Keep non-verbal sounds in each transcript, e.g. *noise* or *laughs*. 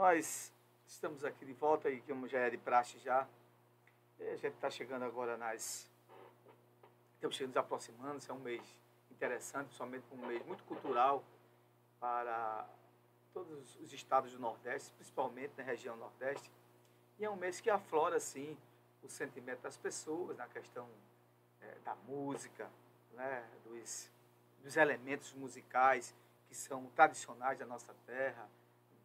Nós estamos aqui de volta e como já é de praxe já, a gente está chegando agora nas. Estamos chegando nos aproximando, é um mês interessante, principalmente um mês muito cultural para todos os estados do Nordeste, principalmente na região Nordeste. E é um mês que aflora, assim, o sentimento das pessoas na questão é, da música, né, dos, dos elementos musicais que são tradicionais da nossa terra,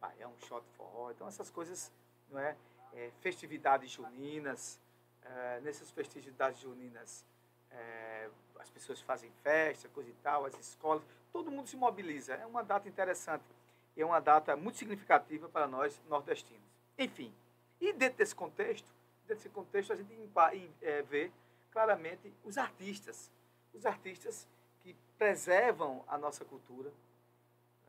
baião, shot forró, então essas coisas, não é? é festividades juninas, é, nessas festividades juninas é, as pessoas fazem festa, coisa e tal, as escolas, todo mundo se mobiliza, é uma data interessante, é uma data muito significativa para nós nordestinos. Enfim, e dentro desse contexto, dentro desse contexto a gente é, vê claramente os artistas, os artistas que preservam a nossa cultura,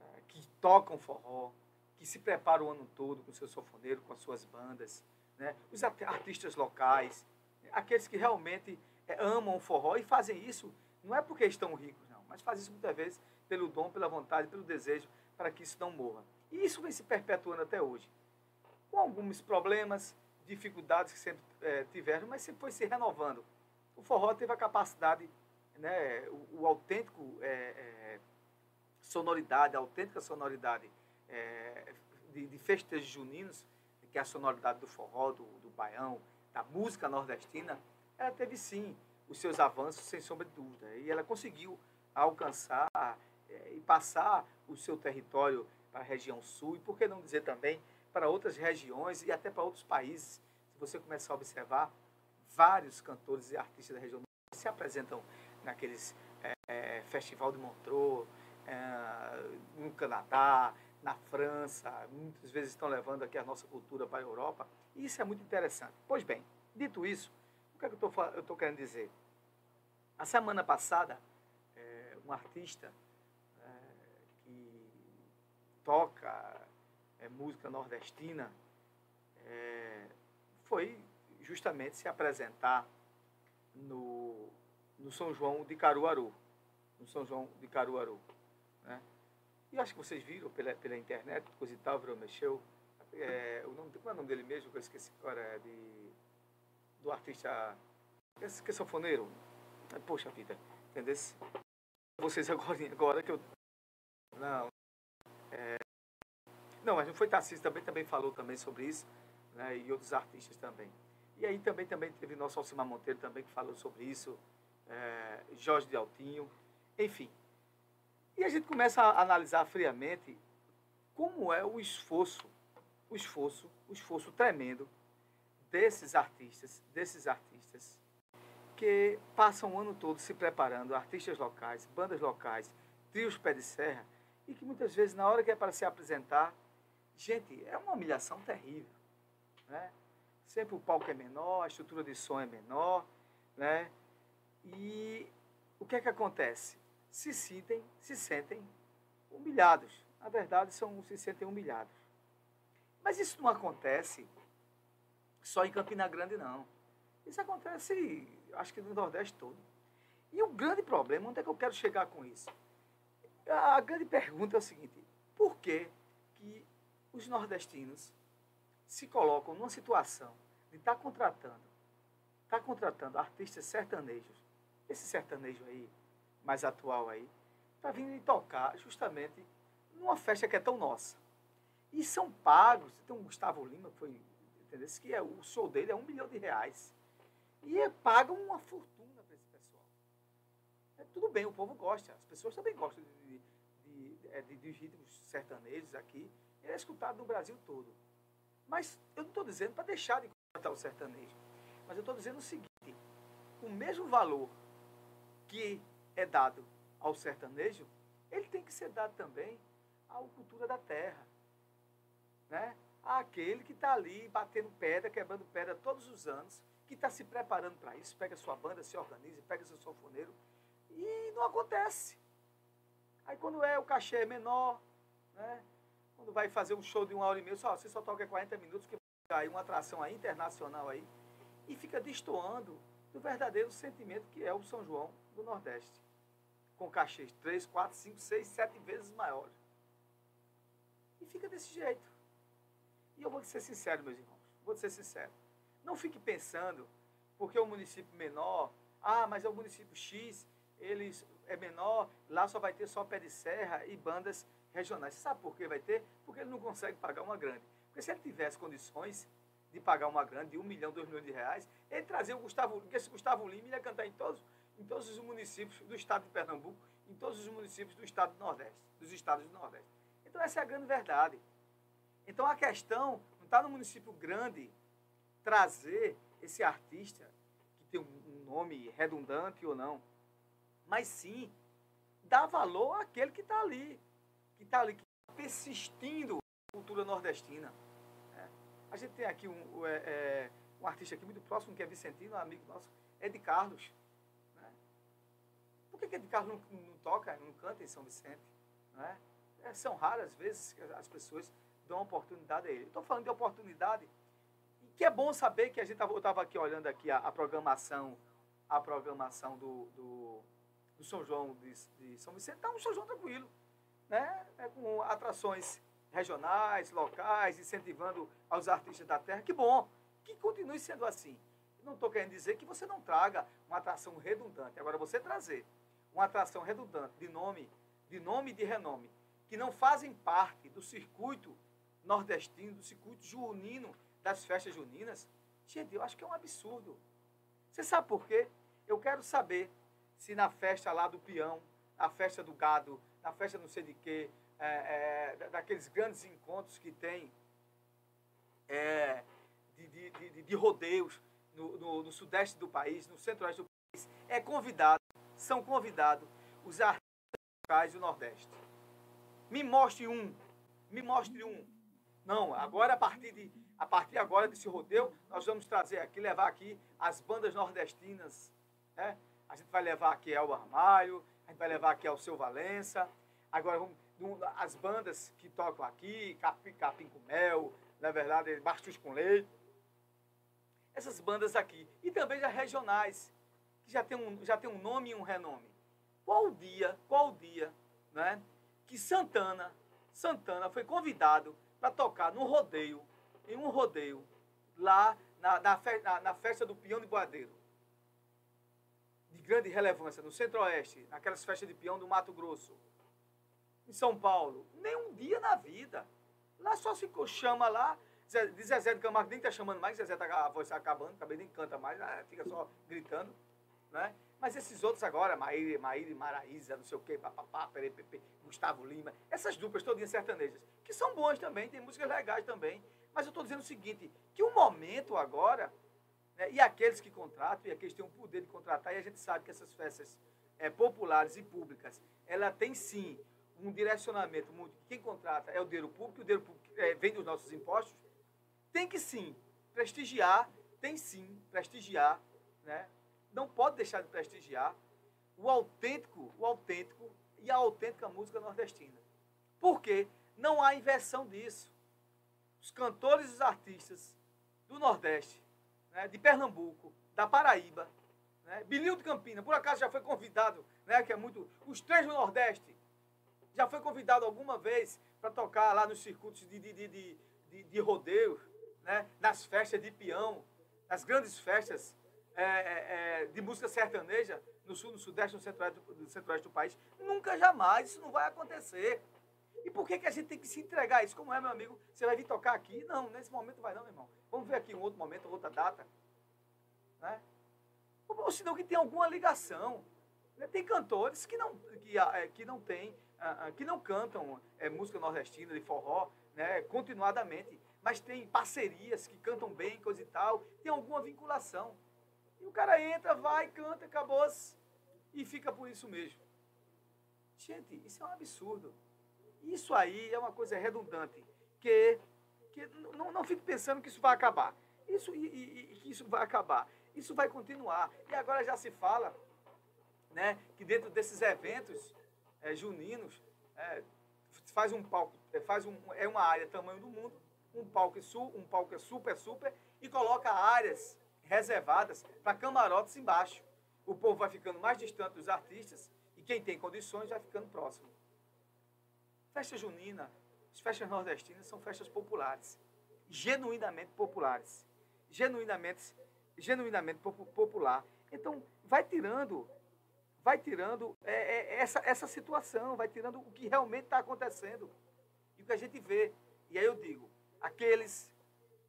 é, que tocam forró, que se preparam o ano todo com seu sofoneiro, com as suas bandas, né? os artistas locais, aqueles que realmente é, amam o forró e fazem isso não é porque estão ricos, não, mas fazem isso muitas vezes pelo dom, pela vontade, pelo desejo, para que isso não morra. E isso vem se perpetuando até hoje. Com alguns problemas, dificuldades que sempre é, tiveram, mas sempre foi se renovando. O forró teve a capacidade, né, o, o autêntico é, é, sonoridade, a autêntica sonoridade é, de, de festejos juninos, que é a sonoridade do forró, do, do baião, da música nordestina, ela teve sim os seus avanços, sem sombra de dúvida. E ela conseguiu alcançar é, e passar o seu território para a região sul, e por que não dizer também para outras regiões e até para outros países. Se você começar a observar, vários cantores e artistas da região se apresentam naqueles é, Festival de Montreux, é, no Canadá, na França, muitas vezes estão levando aqui a nossa cultura para a Europa, e isso é muito interessante. Pois bem, dito isso, o que, é que eu estou querendo dizer? A semana passada, é, um artista é, que toca é, música nordestina é, foi justamente se apresentar no, no São João de Caruaru. No São João de Caruaru. Né? E acho que vocês viram pela, pela internet, coisa e tal, virou, mexeu. É, o nome, qual é o nome dele mesmo? Que eu esqueci agora, é de, do artista. Esse que é sanfoneiro. Poxa vida, entendeu? Vocês agora, *laughs* agora que eu. Não. É, não, mas não foi Tarcísio também, também falou também sobre isso, né, e outros artistas também. E aí também, também teve nosso Alcimar Monteiro também que falou sobre isso, é, Jorge de Altinho, enfim. E a gente começa a analisar friamente como é o esforço, o esforço, o esforço tremendo desses artistas, desses artistas que passam o ano todo se preparando, artistas locais, bandas locais, trios pé de serra, e que muitas vezes na hora que é para se apresentar, gente, é uma humilhação terrível, né? Sempre o palco é menor, a estrutura de som é menor, né? E o que é que acontece? Se sentem, se sentem humilhados. Na verdade, são, se sentem humilhados. Mas isso não acontece só em Campina Grande, não. Isso acontece, acho que no Nordeste todo. E o grande problema, onde é que eu quero chegar com isso? A grande pergunta é o seguinte: por que, que os nordestinos se colocam numa situação de estar tá contratando, tá contratando artistas sertanejos? Esse sertanejo aí, mais atual aí, para vir tocar justamente numa festa que é tão nossa. E são pagos, tem um Gustavo Lima, que foi, entendeu? que é, o show dele é um milhão de reais. E é, pagam uma fortuna para esse pessoal. É, tudo bem, o povo gosta, as pessoas também gostam de, de, de, é, de, ritmos sertanejos aqui. Ele é escutado no Brasil todo. Mas eu não estou dizendo para deixar de cantar o sertanejo. Mas eu estou dizendo o seguinte: o mesmo valor que é dado ao sertanejo, ele tem que ser dado também à cultura da terra. Né? Àquele que está ali batendo pedra, quebrando pedra todos os anos, que está se preparando para isso, pega sua banda, se organiza, pega seu sanfoneiro, e não acontece. Aí quando é o cachê é menor, né? quando vai fazer um show de uma hora e meia, só, você só toca 40 minutos, que aí uma atração aí, internacional aí, e fica destoando do verdadeiro sentimento que é o São João do Nordeste com cachês 3, 4, 5, 6, 7 vezes maiores. E fica desse jeito. E eu vou ser sincero, meus irmãos, vou ser sincero. Não fique pensando, porque é um município menor, ah, mas é o município X, ele é menor, lá só vai ter só pé de serra e bandas regionais. Você sabe por que vai ter? Porque ele não consegue pagar uma grande. Porque se ele tivesse condições de pagar uma grande de um milhão, dois milhões de reais, ele trazia o Gustavo, porque esse Gustavo Lima ia cantar em todos, em todos os municípios do estado de Pernambuco, em todos os municípios do estado do Nordeste, dos estados do Nordeste. Então essa é a grande verdade. Então a questão não está no município grande trazer esse artista, que tem um nome redundante ou não, mas sim dar valor àquele que está ali, que está ali, que está persistindo na cultura nordestina. É. A gente tem aqui um, é, é, um artista aqui muito próximo, que é Vicentino, um amigo nosso, Ed Carlos. Né? Por que, que Ed Carlos não, não, toca, não canta em São Vicente? É, são raras vezes que as pessoas dão oportunidade a ele. Estou falando de oportunidade, que é bom saber que a gente estava aqui olhando aqui a, a, programação, a programação do, do, do São João de, de São Vicente, está um São João tranquilo, né? É, com atrações regionais, locais, incentivando aos artistas da terra. Que bom, que continue sendo assim. Não estou querendo dizer que você não traga uma atração redundante. Agora, você trazer uma atração redundante de nome, de nome e de renome, que não fazem parte do circuito nordestino, do circuito junino das festas juninas, gente, eu acho que é um absurdo. Você sabe por quê? Eu quero saber se na festa lá do peão, na festa do gado, na festa não sei de quê, é, é, daqueles grandes encontros que tem é, de, de, de, de, rodeios no, no, no, sudeste do país, no centro-oeste do país, é convidado, são convidados os artistas locais do Nordeste. Me mostre um, me mostre um. Não, agora a partir de a partir agora desse rodeio, nós vamos trazer aqui, levar aqui as bandas nordestinas. Né? A gente vai levar aqui El Armário, a gente vai levar aqui ao Seu Valença. Agora, vamos, as bandas que tocam aqui, Capim, Capim com Mel, na verdade, Bastos com Leite. Essas bandas aqui. E também já regionais, que já tem um, já tem um nome e um renome. Qual o dia, qual o dia, né, que Santana, Santana foi convidado para tocar no rodeio em um rodeio lá na, na, na, na festa do Peão de Boadeiro, de grande relevância, no Centro-Oeste, naquelas festas de peão do Mato Grosso, em São Paulo. Nem um dia na vida. Lá só se chama lá, de Zezé de Camargo nem está chamando mais, Zezé tá, a voz está acabando, também nem canta mais, né? fica só gritando. Né? Mas esses outros agora, Maíra, Maíra Maraíza, não sei o quê, papapá, perepepe, Gustavo Lima, essas duplas todinhas sertanejas, que são boas também, tem músicas legais também, mas eu estou dizendo o seguinte, que o momento agora, né, e aqueles que contratam, e aqueles que têm o poder de contratar, e a gente sabe que essas festas é, populares e públicas, ela tem sim um direcionamento muito. Quem contrata é o dinheiro público, o dinheiro público é, vem dos nossos impostos, tem que sim prestigiar, tem sim prestigiar, né? não pode deixar de prestigiar o autêntico, o autêntico e a autêntica música nordestina. Por quê? Não há inversão disso os cantores e os artistas do Nordeste, né, de Pernambuco, da Paraíba, né, de Campina, por acaso já foi convidado, né, que é muito, os três do Nordeste, já foi convidado alguma vez para tocar lá nos circuitos de, de, de, de, de rodeio, né, nas festas de peão, nas grandes festas é, é, é de música sertaneja no sul, no sudeste, no centro-oeste do, centro do país. Nunca, jamais, isso não vai acontecer. E por que, que a gente tem que se entregar a isso? Como é, meu amigo? Você vai vir tocar aqui? Não, nesse momento vai não, meu irmão. Vamos ver aqui um outro momento, outra data. Né? Ou senão que tem alguma ligação. Né? Tem cantores que não, que, é, que não tem, que não cantam é, música nordestina, de forró, né, continuadamente, mas tem parcerias que cantam bem, coisa e tal, tem alguma vinculação. E o cara entra, vai, canta, acabou e fica por isso mesmo. Gente, isso é um absurdo. Isso aí é uma coisa redundante, que, que não, não fique pensando que isso vai acabar. Isso, e, e, que isso vai acabar. Isso vai continuar. E agora já se fala né, que dentro desses eventos é, juninos, é, faz um palco, é, faz um, é uma área tamanho do mundo, um palco, um palco é super, super, e coloca áreas reservadas para camarotes embaixo. O povo vai ficando mais distante dos artistas e quem tem condições vai ficando próximo. Festa junina, as festas nordestinas são festas populares. genuinamente populares. Genuinamente, genuinamente popular. Então, vai tirando, vai tirando é, é, essa, essa situação, vai tirando o que realmente está acontecendo. E o que a gente vê. E aí eu digo, aqueles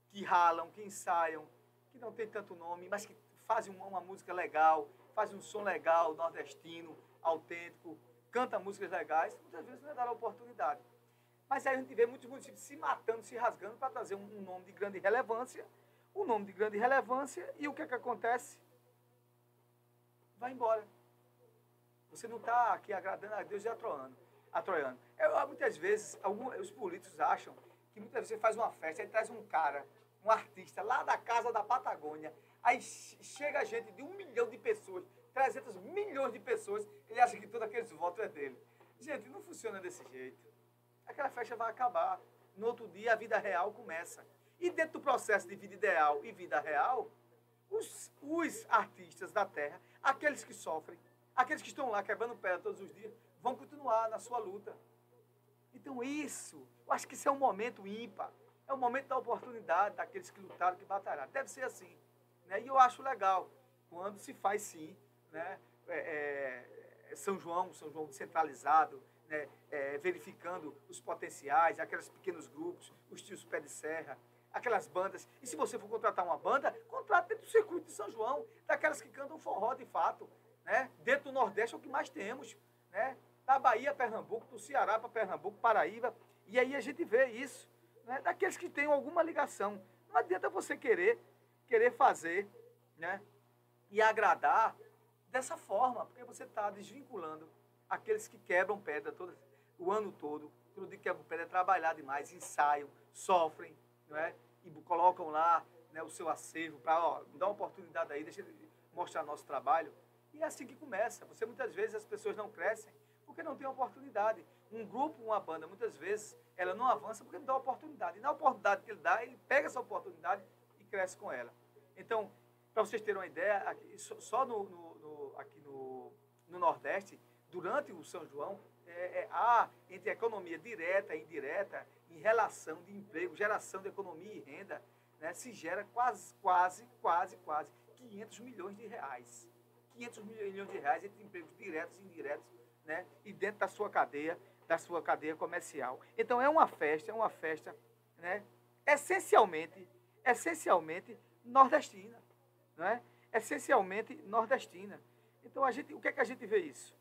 que ralam, que ensaiam, que não tem tanto nome, mas que fazem uma, uma música legal, fazem um som legal, nordestino, autêntico, canta músicas legais, muitas vezes não é dar a oportunidade. Mas aí a gente vê muitos municípios se matando, se rasgando para trazer um, um, nome de grande relevância, um nome de grande relevância, e o que é que acontece? Vai embora. Você não está aqui agradando a Deus e atroando. atroiando. Eu, muitas vezes, alguns, os políticos acham que muitas vezes você faz uma festa, e traz um cara, um artista lá da casa da Patagônia, aí chega gente de um milhão de pessoas, 300 milhões de pessoas, ele acha que todos aqueles votos é dele. Gente, não funciona desse jeito aquela festa vai acabar. No outro dia, a vida real começa. E dentro do processo de vida ideal e vida real, os, os artistas da Terra, aqueles que sofrem, aqueles que estão lá quebrando pedra todos os dias, vão continuar na sua luta. Então, isso, eu acho que isso é um momento ímpar. É o momento da oportunidade daqueles que lutaram, que batalharam. Deve ser assim. Né? E eu acho legal quando se faz sim, né? É, é, São João, São João centralizado, né, é, verificando os potenciais, aqueles pequenos grupos, os tios pé de serra, aquelas bandas. E se você for contratar uma banda, contrate dentro do circuito de São João, daquelas que cantam forró de fato. Né? Dentro do Nordeste é o que mais temos. Né? Da Bahia, Pernambuco, do Ceará para Pernambuco, Paraíba. E aí a gente vê isso, né? daqueles que têm alguma ligação. Não adianta você querer, querer fazer né? e agradar dessa forma, porque você está desvinculando aqueles que quebram pedra todo, o ano todo, tudo de quebra pedra é trabalhar demais, ensaiam, sofrem, não é? e colocam lá né, o seu acervo para dar uma oportunidade aí, deixa ele mostrar nosso trabalho. E é assim que começa. Você muitas vezes as pessoas não crescem porque não tem oportunidade. Um grupo, uma banda, muitas vezes ela não avança porque não dá oportunidade. E na oportunidade que ele dá, ele pega essa oportunidade e cresce com ela. Então, para vocês terem uma ideia, aqui, só no, no, no aqui no, no Nordeste, durante o São João, é, é, há entre economia direta e indireta, em relação de emprego, geração de economia e renda, né, se gera quase, quase, quase, quase 500 milhões de reais. 500 milhões de reais entre empregos diretos e indiretos, né, e dentro da sua cadeia, da sua cadeia comercial. Então é uma festa, é uma festa, né, essencialmente, essencialmente nordestina, não é? Essencialmente nordestina. Então a gente, o que é que a gente vê isso?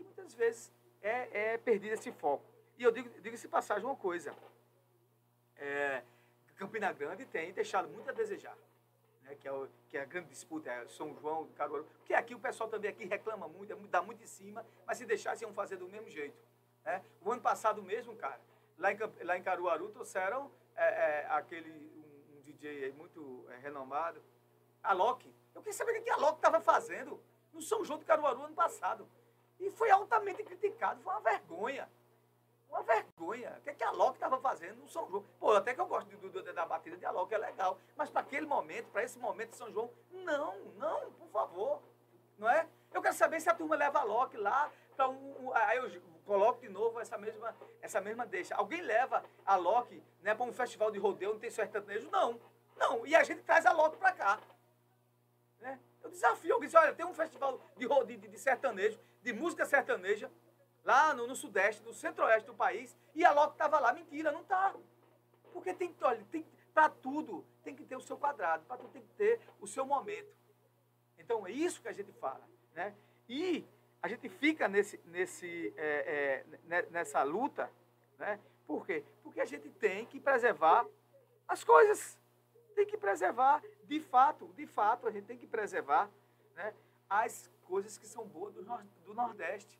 que muitas vezes é, é perdido esse foco. E eu digo, digo se passagem uma coisa. É, Campina Grande tem deixado muito a desejar. Né, que, é o, que é a grande disputa, é São João, Caruaru. Porque aqui o pessoal também aqui reclama muito, é dá muito em cima, mas se deixasse iam fazer do mesmo jeito. Né? O ano passado mesmo, cara, lá em, lá em Caruaru trouxeram é, é, aquele um, um, DJ muito é, renomado, Alok. Eu queria saber o que a Alok estava fazendo no São João de Caruaru ano passado. E foi altamente criticado, foi uma vergonha. Uma vergonha. O que, é que a Loki estava fazendo no São João? Pô, até que eu gosto do, do, da batida de Alok, é legal. Mas para aquele momento, para esse momento de São João, não, não, por favor. Não é? Eu quero saber se a turma leva a Loki lá para um, um, Aí eu coloco de novo essa mesma, essa mesma deixa. Alguém leva a Loki né, para um festival de rodeio, não tem sertanejo? Não. Não. E a gente traz a Loki para cá. Né? Eu desafio alguém, olha, tem um festival de, de, de sertanejo, de música sertaneja, lá no, no sudeste, no centro-oeste do país, e a Loki estava lá. Mentira, não está. Porque tem, olha, tem, para tudo tem que ter o seu quadrado, para tudo tem que ter o seu momento. Então é isso que a gente fala. Né? E a gente fica nesse, nesse, é, é, nessa luta, né? por quê? Porque a gente tem que preservar as coisas. Tem que preservar, de fato, de fato, a gente tem que preservar né, as coisas que são boas do, do Nordeste,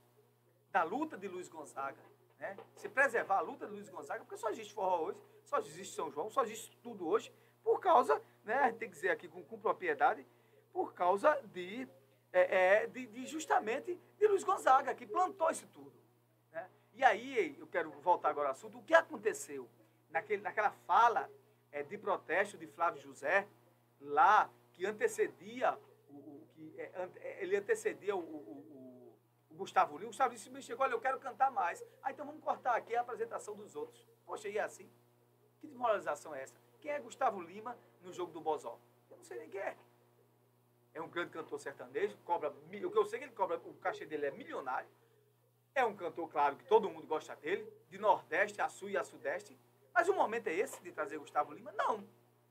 da luta de Luiz Gonzaga. Né? Se preservar a luta de Luiz Gonzaga, porque só existe forró hoje, só existe São João, só existe tudo hoje, por causa, né, a gente tem que dizer aqui com, com propriedade, por causa de, é, é, de, de, justamente de Luiz Gonzaga, que plantou isso tudo. Né? E aí, eu quero voltar agora ao assunto, o que aconteceu naquele, naquela fala é, de protesto de Flávio José, lá, que antecedia que é, é, ele antecedia o, o, o, Gustavo Lima. Gustavo Lima chegou, olha, eu quero cantar mais. Ah, então vamos cortar aqui a apresentação dos outros. Poxa, e é assim? Que desmoralização é essa? Quem é Gustavo Lima no jogo do Bozó? Eu não sei nem quem é. É um grande cantor sertanejo, cobra. O que eu sei é que ele cobra, o cachê dele é milionário. É um cantor, claro, que todo mundo gosta dele, de Nordeste a Sul e a Sudeste. Mas o momento é esse de trazer Gustavo Lima? Não.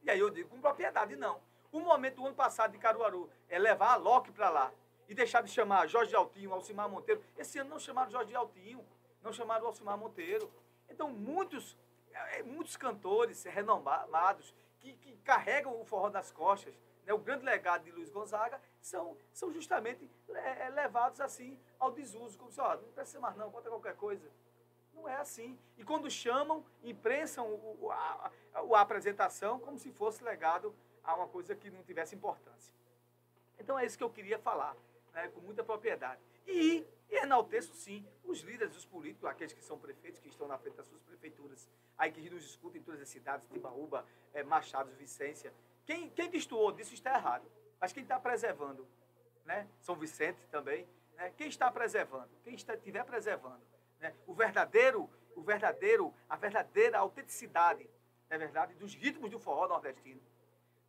E aí eu digo com propriedade, não. O momento do ano passado de Caruaru é levar a Loki para lá e deixar de chamar Jorge Altinho, Alcimar Monteiro. Esse ano não chamaram Jorge Altinho, não chamaram Alcimar Monteiro. Então, muitos, é, muitos cantores renomados que, que carregam o forró nas costas, né, o grande legado de Luiz Gonzaga, são, são justamente é, é levados assim ao desuso, como se, ó, não precisa mais não, conta qualquer coisa. Não é assim. E quando chamam, imprensam o, a, a, apresentação como se fosse legado a uma coisa que não tivesse importância. Então é isso que eu queria falar, né, com muita propriedade. E, enalteço, sim, os líderes, os políticos, aqueles que são prefeitos, que estão na frente das suas prefeituras, aí que nos escutam em todas as cidades, Timbaúba, é, Machado, Vicência. Quem, quem destoou disso está errado. Mas quem está preservando, né? São Vicente também, né? quem está preservando, quem estiver preservando, né? o verdadeiro, o verdadeiro, a verdadeira autenticidade, é verdade, dos ritmos do forró nordestino,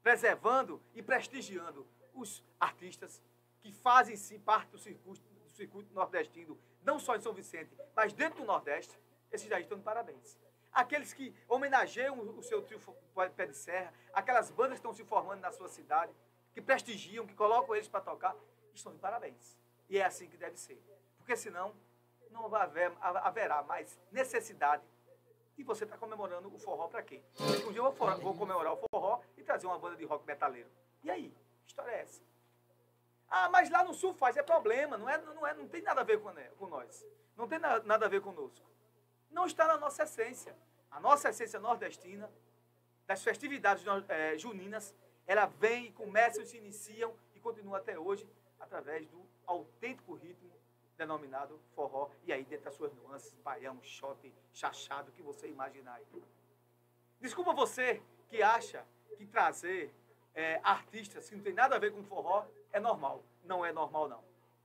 preservando e prestigiando os artistas que fazem-se parte do circuito, do circuito nordestino, não só em São Vicente, mas dentro do Nordeste, esses já estão de parabéns. Aqueles que homenageiam o seu trio Pé de Serra, aquelas bandas que estão se formando na sua cidade, que prestigiam, que colocam eles para tocar, estão de parabéns. E é assim que deve ser. Porque senão não haver, haverá mais necessidade de você estar tá comemorando o forró para? Porque um dia eu vou, vou comemorar o forró e trazer uma banda de rock metaleiro. E aí? Que história é essa? Lá no sul faz, é problema, não, é, não, é, não tem nada a ver com, com nós. Não tem nada, nada a ver conosco. Não está na nossa essência. A nossa essência nordestina, das festividades é, juninas, ela vem e começa, se iniciam e continua até hoje através do autêntico ritmo denominado forró. E aí, dentro das suas nuances, baião, chote, chachado, que você imaginar aí. Desculpa você que acha que trazer é, artistas que não tem nada a ver com forró é normal. Não é normal, não.